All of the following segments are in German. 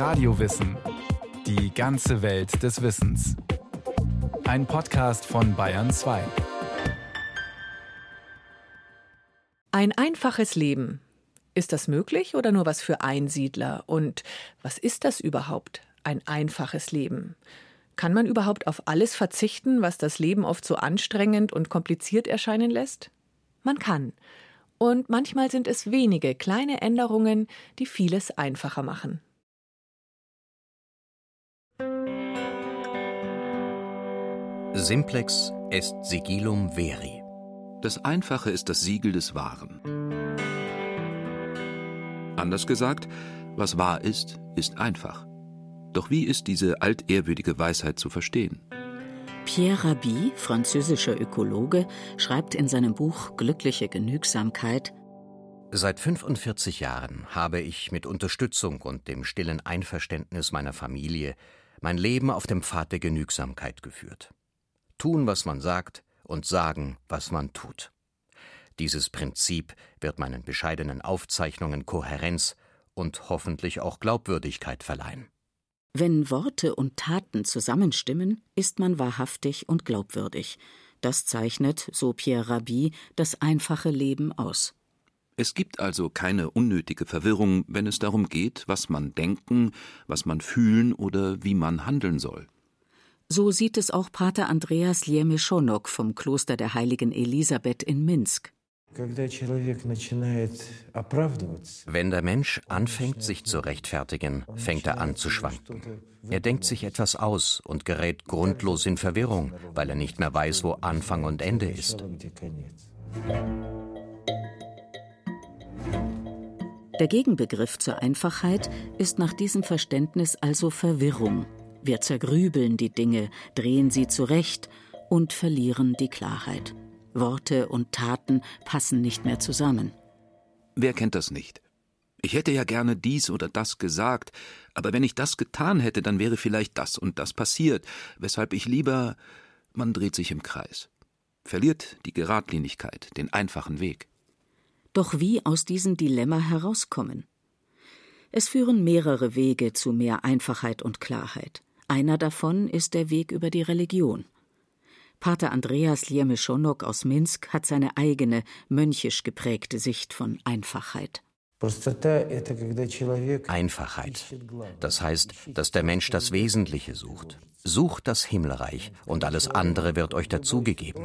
Radiowissen. Die ganze Welt des Wissens. Ein Podcast von Bayern 2. Ein einfaches Leben. Ist das möglich oder nur was für Einsiedler? Und was ist das überhaupt, ein einfaches Leben? Kann man überhaupt auf alles verzichten, was das Leben oft so anstrengend und kompliziert erscheinen lässt? Man kann. Und manchmal sind es wenige kleine Änderungen, die vieles einfacher machen. Simplex est sigillum veri. Das Einfache ist das Siegel des Wahren. Anders gesagt, was wahr ist, ist einfach. Doch wie ist diese altehrwürdige Weisheit zu verstehen? Pierre Rabhi, französischer Ökologe, schreibt in seinem Buch Glückliche Genügsamkeit Seit 45 Jahren habe ich mit Unterstützung und dem stillen Einverständnis meiner Familie mein Leben auf dem Pfad der Genügsamkeit geführt. Tun, was man sagt, und sagen, was man tut. Dieses Prinzip wird meinen bescheidenen Aufzeichnungen Kohärenz und hoffentlich auch Glaubwürdigkeit verleihen. Wenn Worte und Taten zusammenstimmen, ist man wahrhaftig und glaubwürdig. Das zeichnet, so Pierre Rabhi, das einfache Leben aus. Es gibt also keine unnötige Verwirrung, wenn es darum geht, was man denken, was man fühlen oder wie man handeln soll. So sieht es auch Pater Andreas Liemeszonok vom Kloster der heiligen Elisabeth in Minsk. Wenn der Mensch anfängt, sich zu rechtfertigen, fängt er an zu schwanken. Er denkt sich etwas aus und gerät grundlos in Verwirrung, weil er nicht mehr weiß, wo Anfang und Ende ist. Der Gegenbegriff zur Einfachheit ist nach diesem Verständnis also Verwirrung. Wir zergrübeln die Dinge, drehen sie zurecht und verlieren die Klarheit. Worte und Taten passen nicht mehr zusammen. Wer kennt das nicht? Ich hätte ja gerne dies oder das gesagt, aber wenn ich das getan hätte, dann wäre vielleicht das und das passiert, weshalb ich lieber. Man dreht sich im Kreis, verliert die Geradlinigkeit, den einfachen Weg. Doch wie aus diesem Dilemma herauskommen? Es führen mehrere Wege zu mehr Einfachheit und Klarheit. Einer davon ist der Weg über die Religion. Pater Andreas Liemeszonok aus Minsk hat seine eigene, mönchisch geprägte Sicht von Einfachheit. Einfachheit. Das heißt, dass der Mensch das Wesentliche sucht. Sucht das Himmelreich und alles andere wird euch dazugegeben.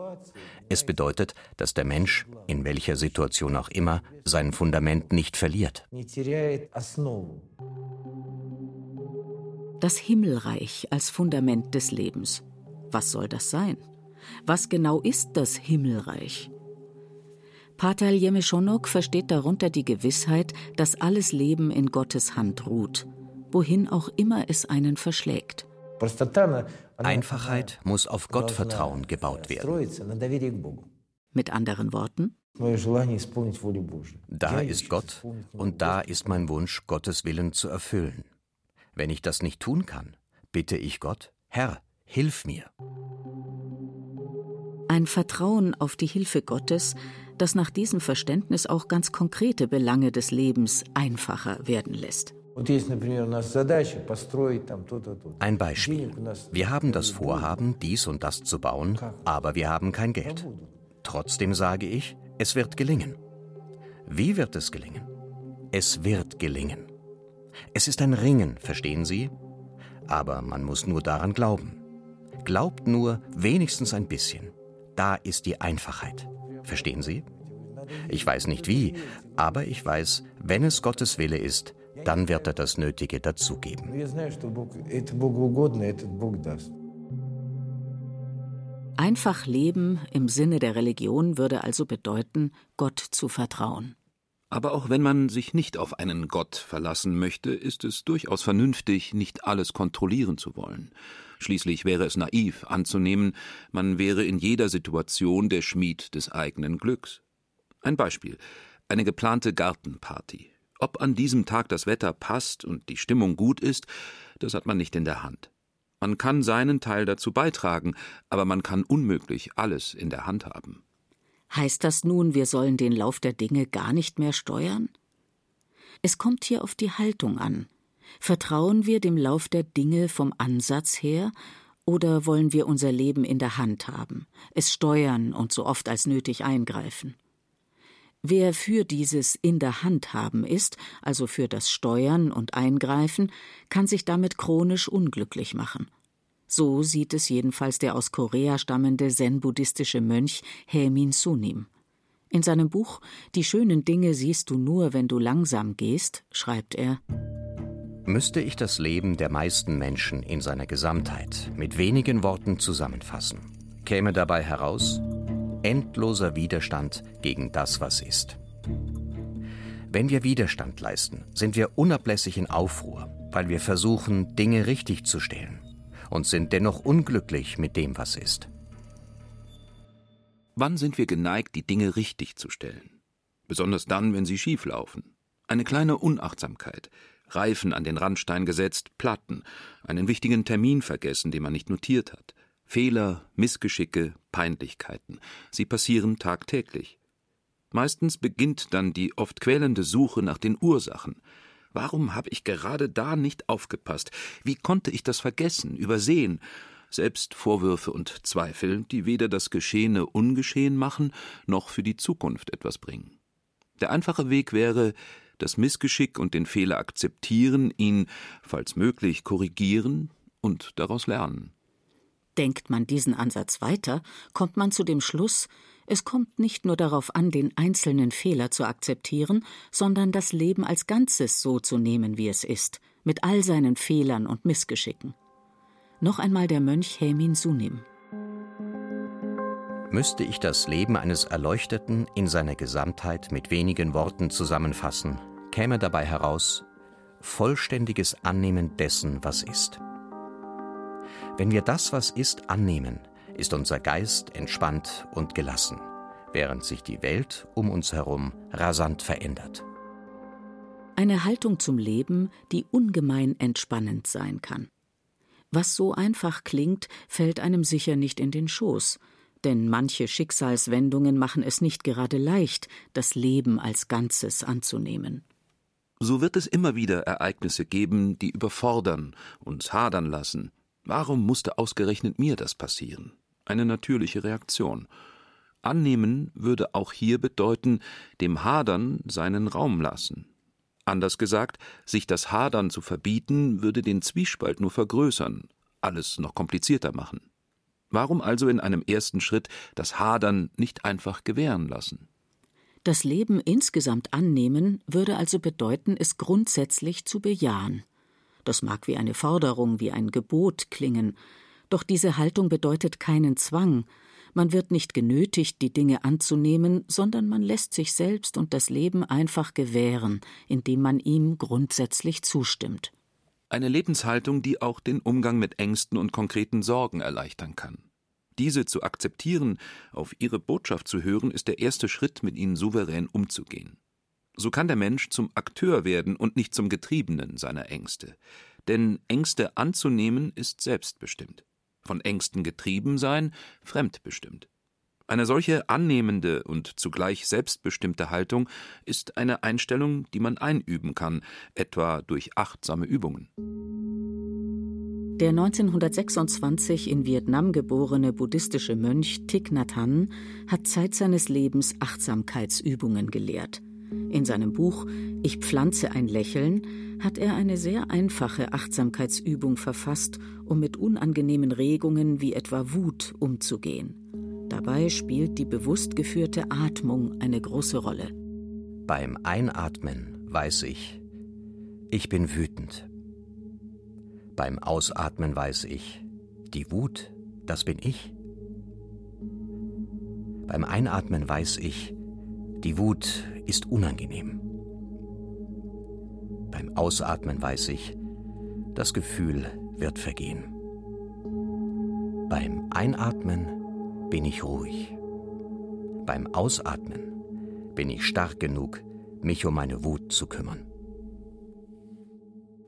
Es bedeutet, dass der Mensch, in welcher Situation auch immer, sein Fundament nicht verliert. Das Himmelreich als Fundament des Lebens. Was soll das sein? Was genau ist das Himmelreich? Pater Jemeschonok versteht darunter die Gewissheit, dass alles Leben in Gottes Hand ruht, wohin auch immer es einen verschlägt. Einfachheit muss auf Gottvertrauen gebaut werden. Mit anderen Worten, da ist Gott und da ist mein Wunsch, Gottes Willen zu erfüllen. Wenn ich das nicht tun kann, bitte ich Gott, Herr, hilf mir. Ein Vertrauen auf die Hilfe Gottes, das nach diesem Verständnis auch ganz konkrete Belange des Lebens einfacher werden lässt. Ein Beispiel. Wir haben das Vorhaben, dies und das zu bauen, aber wir haben kein Geld. Trotzdem sage ich, es wird gelingen. Wie wird es gelingen? Es wird gelingen. Es ist ein Ringen, verstehen Sie? Aber man muss nur daran glauben. Glaubt nur wenigstens ein bisschen. Da ist die Einfachheit. Verstehen Sie? Ich weiß nicht wie, aber ich weiß, wenn es Gottes Wille ist, dann wird er das Nötige dazugeben. Einfach leben im Sinne der Religion würde also bedeuten, Gott zu vertrauen. Aber auch wenn man sich nicht auf einen Gott verlassen möchte, ist es durchaus vernünftig, nicht alles kontrollieren zu wollen. Schließlich wäre es naiv anzunehmen, man wäre in jeder Situation der Schmied des eigenen Glücks. Ein Beispiel eine geplante Gartenparty. Ob an diesem Tag das Wetter passt und die Stimmung gut ist, das hat man nicht in der Hand. Man kann seinen Teil dazu beitragen, aber man kann unmöglich alles in der Hand haben. Heißt das nun, wir sollen den Lauf der Dinge gar nicht mehr steuern? Es kommt hier auf die Haltung an. Vertrauen wir dem Lauf der Dinge vom Ansatz her oder wollen wir unser Leben in der Hand haben, es steuern und so oft als nötig eingreifen? Wer für dieses in der Hand haben ist, also für das Steuern und Eingreifen, kann sich damit chronisch unglücklich machen. So sieht es jedenfalls der aus Korea stammende zen-buddhistische Mönch Haemin Sunim. In seinem Buch Die schönen Dinge siehst du nur, wenn du langsam gehst, schreibt er Müsste ich das Leben der meisten Menschen in seiner Gesamtheit mit wenigen Worten zusammenfassen, käme dabei heraus, endloser Widerstand gegen das, was ist. Wenn wir Widerstand leisten, sind wir unablässig in Aufruhr, weil wir versuchen, Dinge richtig zu stellen und sind dennoch unglücklich mit dem, was ist. Wann sind wir geneigt, die Dinge richtig zu stellen? Besonders dann, wenn sie schief laufen. Eine kleine Unachtsamkeit, Reifen an den Randstein gesetzt, Platten, einen wichtigen Termin vergessen, den man nicht notiert hat. Fehler, Missgeschicke, Peinlichkeiten. Sie passieren tagtäglich. Meistens beginnt dann die oft quälende Suche nach den Ursachen. Warum habe ich gerade da nicht aufgepasst? Wie konnte ich das vergessen, übersehen? Selbst Vorwürfe und Zweifel, die weder das Geschehene ungeschehen machen, noch für die Zukunft etwas bringen. Der einfache Weg wäre, das Missgeschick und den Fehler akzeptieren, ihn, falls möglich, korrigieren und daraus lernen. Denkt man diesen Ansatz weiter, kommt man zu dem Schluss, es kommt nicht nur darauf an, den einzelnen Fehler zu akzeptieren, sondern das Leben als Ganzes so zu nehmen, wie es ist, mit all seinen Fehlern und Missgeschicken. Noch einmal der Mönch Hemin Sunim. Müsste ich das Leben eines Erleuchteten in seiner Gesamtheit mit wenigen Worten zusammenfassen, käme dabei heraus vollständiges Annehmen dessen, was ist. Wenn wir das, was ist, annehmen, ist unser Geist entspannt und gelassen, während sich die Welt um uns herum rasant verändert. Eine Haltung zum Leben, die ungemein entspannend sein kann. Was so einfach klingt, fällt einem sicher nicht in den Schoß, denn manche Schicksalswendungen machen es nicht gerade leicht, das Leben als Ganzes anzunehmen. So wird es immer wieder Ereignisse geben, die überfordern, uns hadern lassen, Warum musste ausgerechnet mir das passieren? Eine natürliche Reaktion. Annehmen würde auch hier bedeuten, dem Hadern seinen Raum lassen. Anders gesagt, sich das Hadern zu verbieten, würde den Zwiespalt nur vergrößern, alles noch komplizierter machen. Warum also in einem ersten Schritt das Hadern nicht einfach gewähren lassen? Das Leben insgesamt annehmen würde also bedeuten, es grundsätzlich zu bejahen. Das mag wie eine Forderung, wie ein Gebot klingen, doch diese Haltung bedeutet keinen Zwang, man wird nicht genötigt, die Dinge anzunehmen, sondern man lässt sich selbst und das Leben einfach gewähren, indem man ihm grundsätzlich zustimmt. Eine Lebenshaltung, die auch den Umgang mit Ängsten und konkreten Sorgen erleichtern kann. Diese zu akzeptieren, auf ihre Botschaft zu hören, ist der erste Schritt, mit ihnen souverän umzugehen. So kann der Mensch zum Akteur werden und nicht zum Getriebenen seiner Ängste. Denn Ängste anzunehmen ist selbstbestimmt. Von Ängsten getrieben sein, fremdbestimmt. Eine solche annehmende und zugleich selbstbestimmte Haltung ist eine Einstellung, die man einüben kann, etwa durch achtsame Übungen. Der 1926 in Vietnam geborene buddhistische Mönch Thich Nhat Hanh hat Zeit seines Lebens Achtsamkeitsübungen gelehrt. In seinem Buch Ich pflanze ein Lächeln hat er eine sehr einfache Achtsamkeitsübung verfasst, um mit unangenehmen Regungen wie etwa Wut umzugehen. Dabei spielt die bewusst geführte Atmung eine große Rolle. Beim Einatmen weiß ich, ich bin wütend. Beim Ausatmen weiß ich, die Wut, das bin ich. Beim Einatmen weiß ich, die Wut ist unangenehm. Beim Ausatmen weiß ich, das Gefühl wird vergehen. Beim Einatmen bin ich ruhig. Beim Ausatmen bin ich stark genug, mich um meine Wut zu kümmern.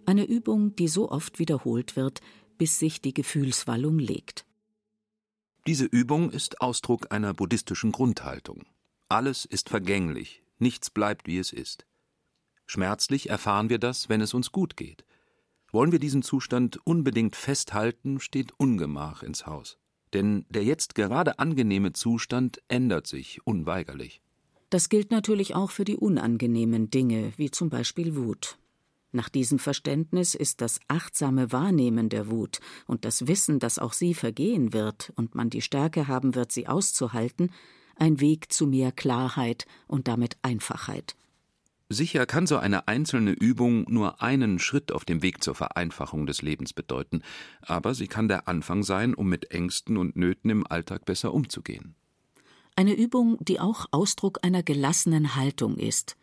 Eine Übung, die so oft wiederholt wird, bis sich die Gefühlswallung legt. Diese Übung ist Ausdruck einer buddhistischen Grundhaltung. Alles ist vergänglich, nichts bleibt, wie es ist. Schmerzlich erfahren wir das, wenn es uns gut geht. Wollen wir diesen Zustand unbedingt festhalten, steht Ungemach ins Haus. Denn der jetzt gerade angenehme Zustand ändert sich unweigerlich. Das gilt natürlich auch für die unangenehmen Dinge, wie zum Beispiel Wut. Nach diesem Verständnis ist das achtsame Wahrnehmen der Wut und das Wissen, dass auch sie vergehen wird und man die Stärke haben wird, sie auszuhalten, ein Weg zu mehr Klarheit und damit Einfachheit. Sicher kann so eine einzelne Übung nur einen Schritt auf dem Weg zur Vereinfachung des Lebens bedeuten, aber sie kann der Anfang sein, um mit Ängsten und Nöten im Alltag besser umzugehen. Eine Übung, die auch Ausdruck einer gelassenen Haltung ist,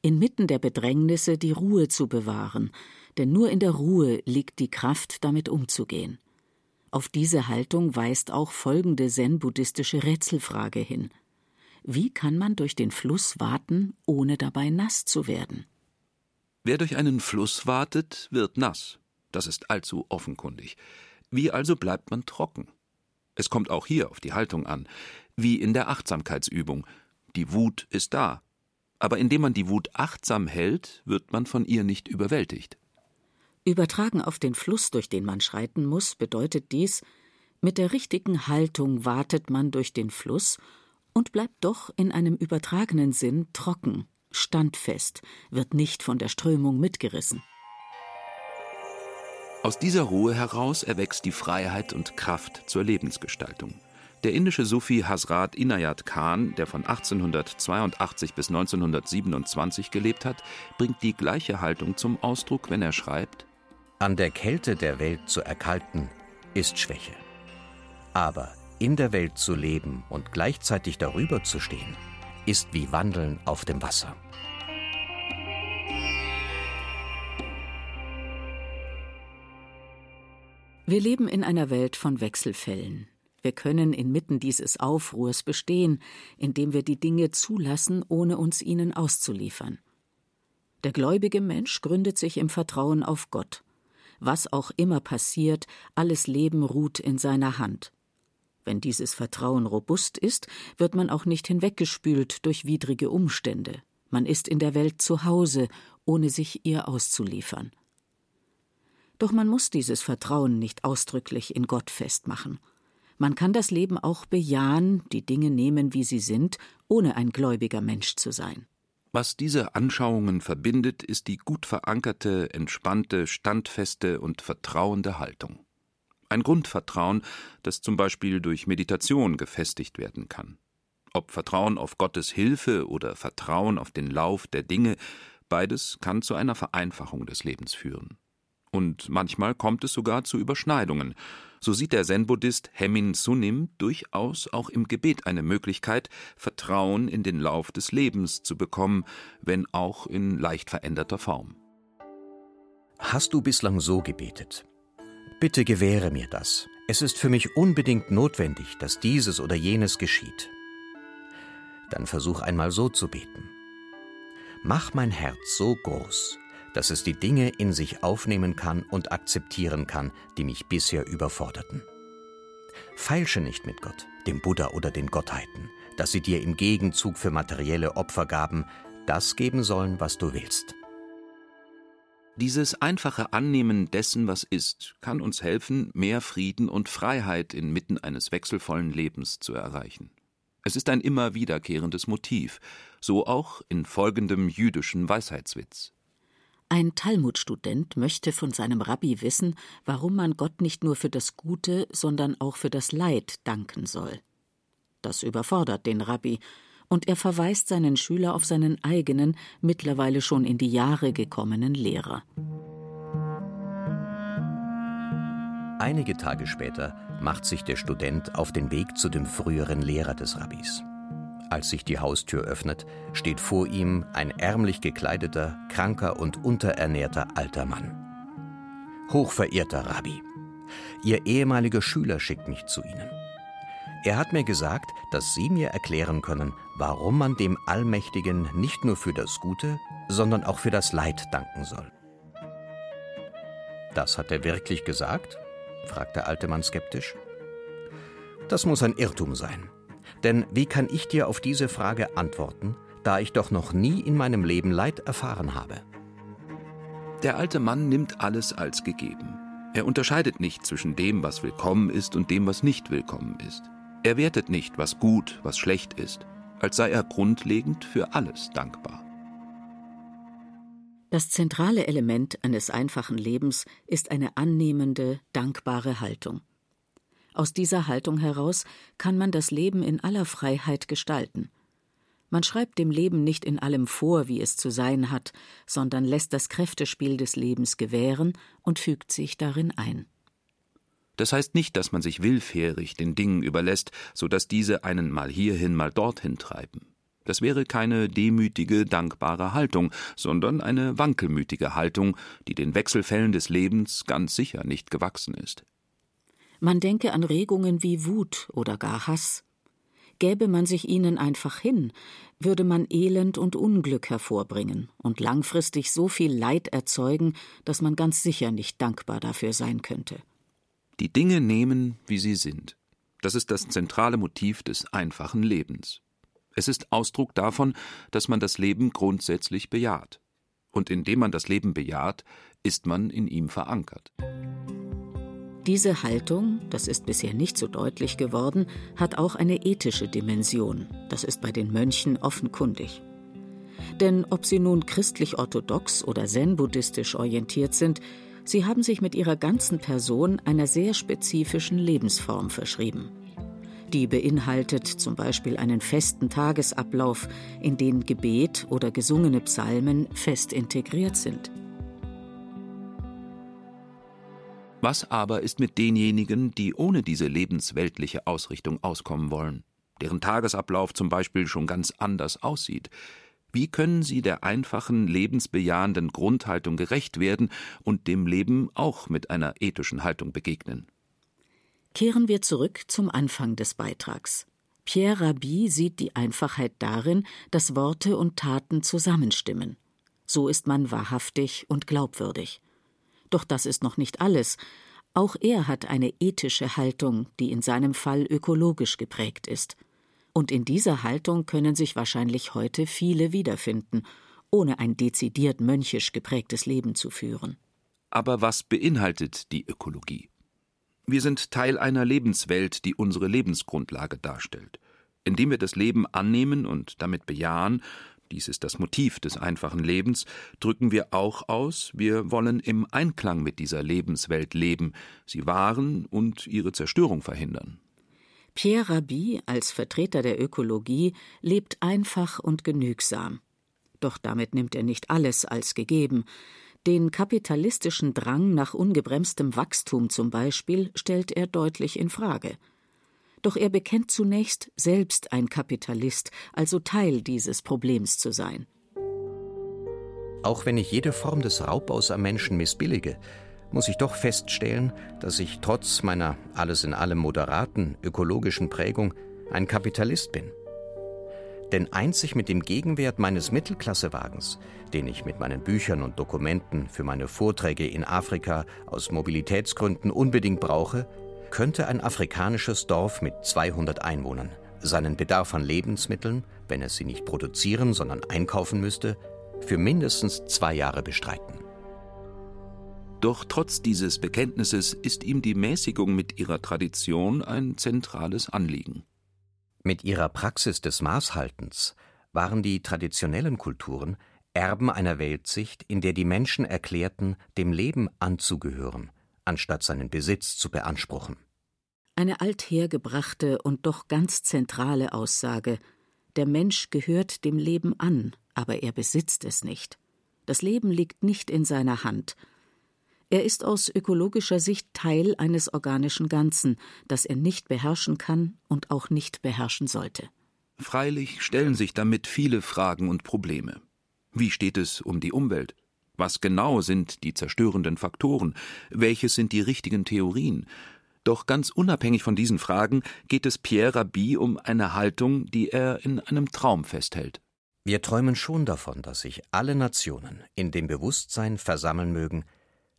inmitten der Bedrängnisse die Ruhe zu bewahren, denn nur in der Ruhe liegt die Kraft, damit umzugehen. Auf diese Haltung weist auch folgende zen-buddhistische Rätselfrage hin. Wie kann man durch den Fluss warten, ohne dabei nass zu werden? Wer durch einen Fluss wartet, wird nass. Das ist allzu offenkundig. Wie also bleibt man trocken? Es kommt auch hier auf die Haltung an, wie in der Achtsamkeitsübung. Die Wut ist da. Aber indem man die Wut achtsam hält, wird man von ihr nicht überwältigt. Übertragen auf den Fluss, durch den man schreiten muss, bedeutet dies, mit der richtigen Haltung wartet man durch den Fluss und bleibt doch in einem übertragenen Sinn trocken, standfest, wird nicht von der Strömung mitgerissen. Aus dieser Ruhe heraus erwächst die Freiheit und Kraft zur Lebensgestaltung. Der indische Sufi Hazrat Inayat Khan, der von 1882 bis 1927 gelebt hat, bringt die gleiche Haltung zum Ausdruck, wenn er schreibt: An der Kälte der Welt zu erkalten, ist Schwäche. Aber in der Welt zu leben und gleichzeitig darüber zu stehen, ist wie Wandeln auf dem Wasser. Wir leben in einer Welt von Wechselfällen. Wir können inmitten dieses Aufruhrs bestehen, indem wir die Dinge zulassen, ohne uns ihnen auszuliefern. Der gläubige Mensch gründet sich im Vertrauen auf Gott. Was auch immer passiert, alles Leben ruht in seiner Hand. Wenn dieses Vertrauen robust ist, wird man auch nicht hinweggespült durch widrige Umstände. Man ist in der Welt zu Hause, ohne sich ihr auszuliefern. Doch man muss dieses Vertrauen nicht ausdrücklich in Gott festmachen. Man kann das Leben auch bejahen, die Dinge nehmen, wie sie sind, ohne ein gläubiger Mensch zu sein. Was diese Anschauungen verbindet, ist die gut verankerte, entspannte, standfeste und vertrauende Haltung ein Grundvertrauen, das zum Beispiel durch Meditation gefestigt werden kann. Ob Vertrauen auf Gottes Hilfe oder Vertrauen auf den Lauf der Dinge, beides kann zu einer Vereinfachung des Lebens führen. Und manchmal kommt es sogar zu Überschneidungen. So sieht der Zen-Buddhist Hemin Sunim durchaus auch im Gebet eine Möglichkeit, Vertrauen in den Lauf des Lebens zu bekommen, wenn auch in leicht veränderter Form. Hast du bislang so gebetet? Bitte gewähre mir das. Es ist für mich unbedingt notwendig, dass dieses oder jenes geschieht. Dann versuch einmal so zu beten. Mach mein Herz so groß, dass es die Dinge in sich aufnehmen kann und akzeptieren kann, die mich bisher überforderten. Feilsche nicht mit Gott, dem Buddha oder den Gottheiten, dass sie dir im Gegenzug für materielle Opfergaben das geben sollen, was du willst. Dieses einfache Annehmen dessen, was ist, kann uns helfen, mehr Frieden und Freiheit inmitten eines wechselvollen Lebens zu erreichen. Es ist ein immer wiederkehrendes Motiv, so auch in folgendem jüdischen Weisheitswitz. Ein Talmudstudent möchte von seinem Rabbi wissen, warum man Gott nicht nur für das Gute, sondern auch für das Leid danken soll. Das überfordert den Rabbi, und er verweist seinen Schüler auf seinen eigenen, mittlerweile schon in die Jahre gekommenen Lehrer. Einige Tage später macht sich der Student auf den Weg zu dem früheren Lehrer des Rabbis. Als sich die Haustür öffnet, steht vor ihm ein ärmlich gekleideter, kranker und unterernährter alter Mann. Hochverehrter Rabbi, Ihr ehemaliger Schüler schickt mich zu Ihnen. Er hat mir gesagt, dass Sie mir erklären können, warum man dem Allmächtigen nicht nur für das Gute, sondern auch für das Leid danken soll. Das hat er wirklich gesagt? fragt der alte Mann skeptisch. Das muss ein Irrtum sein. Denn wie kann ich dir auf diese Frage antworten, da ich doch noch nie in meinem Leben Leid erfahren habe? Der alte Mann nimmt alles als gegeben. Er unterscheidet nicht zwischen dem, was willkommen ist und dem, was nicht willkommen ist. Er wertet nicht, was gut, was schlecht ist, als sei er grundlegend für alles dankbar. Das zentrale Element eines einfachen Lebens ist eine annehmende, dankbare Haltung. Aus dieser Haltung heraus kann man das Leben in aller Freiheit gestalten. Man schreibt dem Leben nicht in allem vor, wie es zu sein hat, sondern lässt das Kräftespiel des Lebens gewähren und fügt sich darin ein. Das heißt nicht, dass man sich willfährig den Dingen überlässt, so dass diese einen mal hierhin, mal dorthin treiben. Das wäre keine demütige, dankbare Haltung, sondern eine wankelmütige Haltung, die den Wechselfällen des Lebens ganz sicher nicht gewachsen ist. Man denke an Regungen wie Wut oder gar Hass. Gäbe man sich ihnen einfach hin, würde man Elend und Unglück hervorbringen und langfristig so viel Leid erzeugen, dass man ganz sicher nicht dankbar dafür sein könnte. Die Dinge nehmen, wie sie sind. Das ist das zentrale Motiv des einfachen Lebens. Es ist Ausdruck davon, dass man das Leben grundsätzlich bejaht. Und indem man das Leben bejaht, ist man in ihm verankert. Diese Haltung, das ist bisher nicht so deutlich geworden, hat auch eine ethische Dimension. Das ist bei den Mönchen offenkundig. Denn ob sie nun christlich-orthodox oder zen-buddhistisch orientiert sind, sie haben sich mit ihrer ganzen Person einer sehr spezifischen Lebensform verschrieben. Die beinhaltet zum Beispiel einen festen Tagesablauf, in den Gebet oder gesungene Psalmen fest integriert sind. Was aber ist mit denjenigen, die ohne diese lebensweltliche Ausrichtung auskommen wollen, deren Tagesablauf zum Beispiel schon ganz anders aussieht? Wie können sie der einfachen, lebensbejahenden Grundhaltung gerecht werden und dem Leben auch mit einer ethischen Haltung begegnen? Kehren wir zurück zum Anfang des Beitrags. Pierre Rabhi sieht die Einfachheit darin, dass Worte und Taten zusammenstimmen. So ist man wahrhaftig und glaubwürdig. Doch das ist noch nicht alles. Auch er hat eine ethische Haltung, die in seinem Fall ökologisch geprägt ist. Und in dieser Haltung können sich wahrscheinlich heute viele wiederfinden, ohne ein dezidiert mönchisch geprägtes Leben zu führen. Aber was beinhaltet die Ökologie? Wir sind Teil einer Lebenswelt, die unsere Lebensgrundlage darstellt. Indem wir das Leben annehmen und damit bejahen, dies ist das Motiv des einfachen Lebens, drücken wir auch aus, wir wollen im Einklang mit dieser Lebenswelt leben, sie wahren und ihre Zerstörung verhindern. Pierre Rabhi als Vertreter der Ökologie lebt einfach und genügsam. Doch damit nimmt er nicht alles als gegeben. Den kapitalistischen Drang nach ungebremstem Wachstum zum Beispiel stellt er deutlich in Frage. Doch er bekennt zunächst, selbst ein Kapitalist, also Teil dieses Problems zu sein. Auch wenn ich jede Form des Raubbaus am Menschen missbillige, muss ich doch feststellen, dass ich trotz meiner alles in allem moderaten ökologischen Prägung ein Kapitalist bin. Denn einzig mit dem Gegenwert meines Mittelklassewagens, den ich mit meinen Büchern und Dokumenten für meine Vorträge in Afrika aus Mobilitätsgründen unbedingt brauche, könnte ein afrikanisches Dorf mit 200 Einwohnern seinen Bedarf an Lebensmitteln, wenn es sie nicht produzieren, sondern einkaufen müsste, für mindestens zwei Jahre bestreiten. Doch trotz dieses Bekenntnisses ist ihm die Mäßigung mit ihrer Tradition ein zentrales Anliegen. Mit ihrer Praxis des Maßhaltens waren die traditionellen Kulturen Erben einer Weltsicht, in der die Menschen erklärten, dem Leben anzugehören anstatt seinen Besitz zu beanspruchen. Eine althergebrachte und doch ganz zentrale Aussage Der Mensch gehört dem Leben an, aber er besitzt es nicht. Das Leben liegt nicht in seiner Hand. Er ist aus ökologischer Sicht Teil eines organischen Ganzen, das er nicht beherrschen kann und auch nicht beherrschen sollte. Freilich stellen sich damit viele Fragen und Probleme. Wie steht es um die Umwelt? Was genau sind die zerstörenden Faktoren? Welches sind die richtigen Theorien? Doch ganz unabhängig von diesen Fragen geht es Pierre Rabhi um eine Haltung, die er in einem Traum festhält. Wir träumen schon davon, dass sich alle Nationen in dem Bewusstsein versammeln mögen,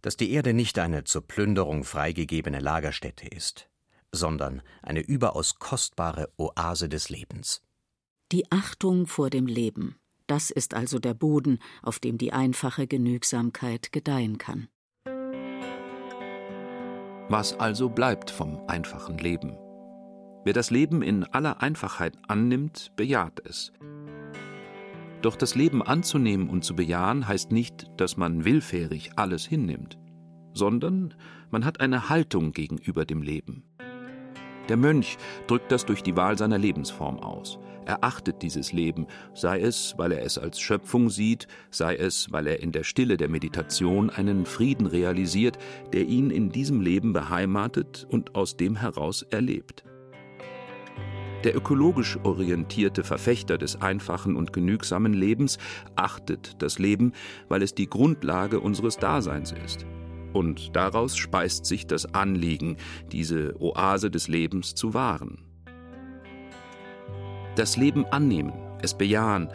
dass die Erde nicht eine zur Plünderung freigegebene Lagerstätte ist, sondern eine überaus kostbare Oase des Lebens. Die Achtung vor dem Leben, Das ist also der Boden, auf dem die einfache Genügsamkeit gedeihen kann. Was also bleibt vom einfachen Leben? Wer das Leben in aller Einfachheit annimmt, bejaht es. Doch das Leben anzunehmen und zu bejahen heißt nicht, dass man willfährig alles hinnimmt, sondern man hat eine Haltung gegenüber dem Leben. Der Mönch drückt das durch die Wahl seiner Lebensform aus. Er achtet dieses Leben, sei es, weil er es als Schöpfung sieht, sei es, weil er in der Stille der Meditation einen Frieden realisiert, der ihn in diesem Leben beheimatet und aus dem heraus erlebt. Der ökologisch orientierte Verfechter des einfachen und genügsamen Lebens achtet das Leben, weil es die Grundlage unseres Daseins ist. Und daraus speist sich das Anliegen, diese Oase des Lebens zu wahren. Das Leben annehmen, es bejahen,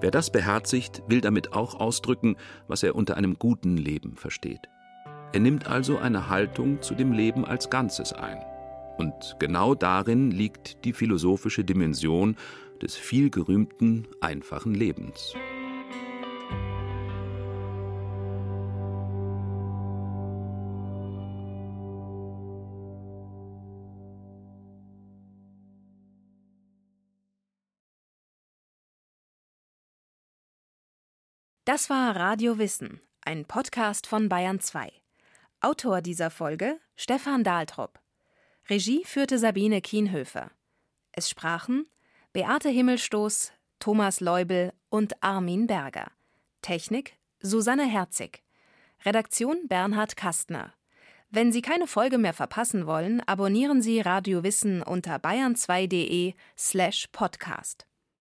wer das beherzigt, will damit auch ausdrücken, was er unter einem guten Leben versteht. Er nimmt also eine Haltung zu dem Leben als Ganzes ein. Und genau darin liegt die philosophische Dimension des vielgerühmten einfachen Lebens. Das war Radio Wissen, ein Podcast von Bayern 2. Autor dieser Folge Stefan Dahltrop. Regie führte Sabine Kienhöfer. Es sprachen Beate Himmelstoß, Thomas Leubel und Armin Berger. Technik Susanne Herzig. Redaktion Bernhard Kastner. Wenn Sie keine Folge mehr verpassen wollen, abonnieren Sie Radio Wissen unter bayern2.de slash podcast.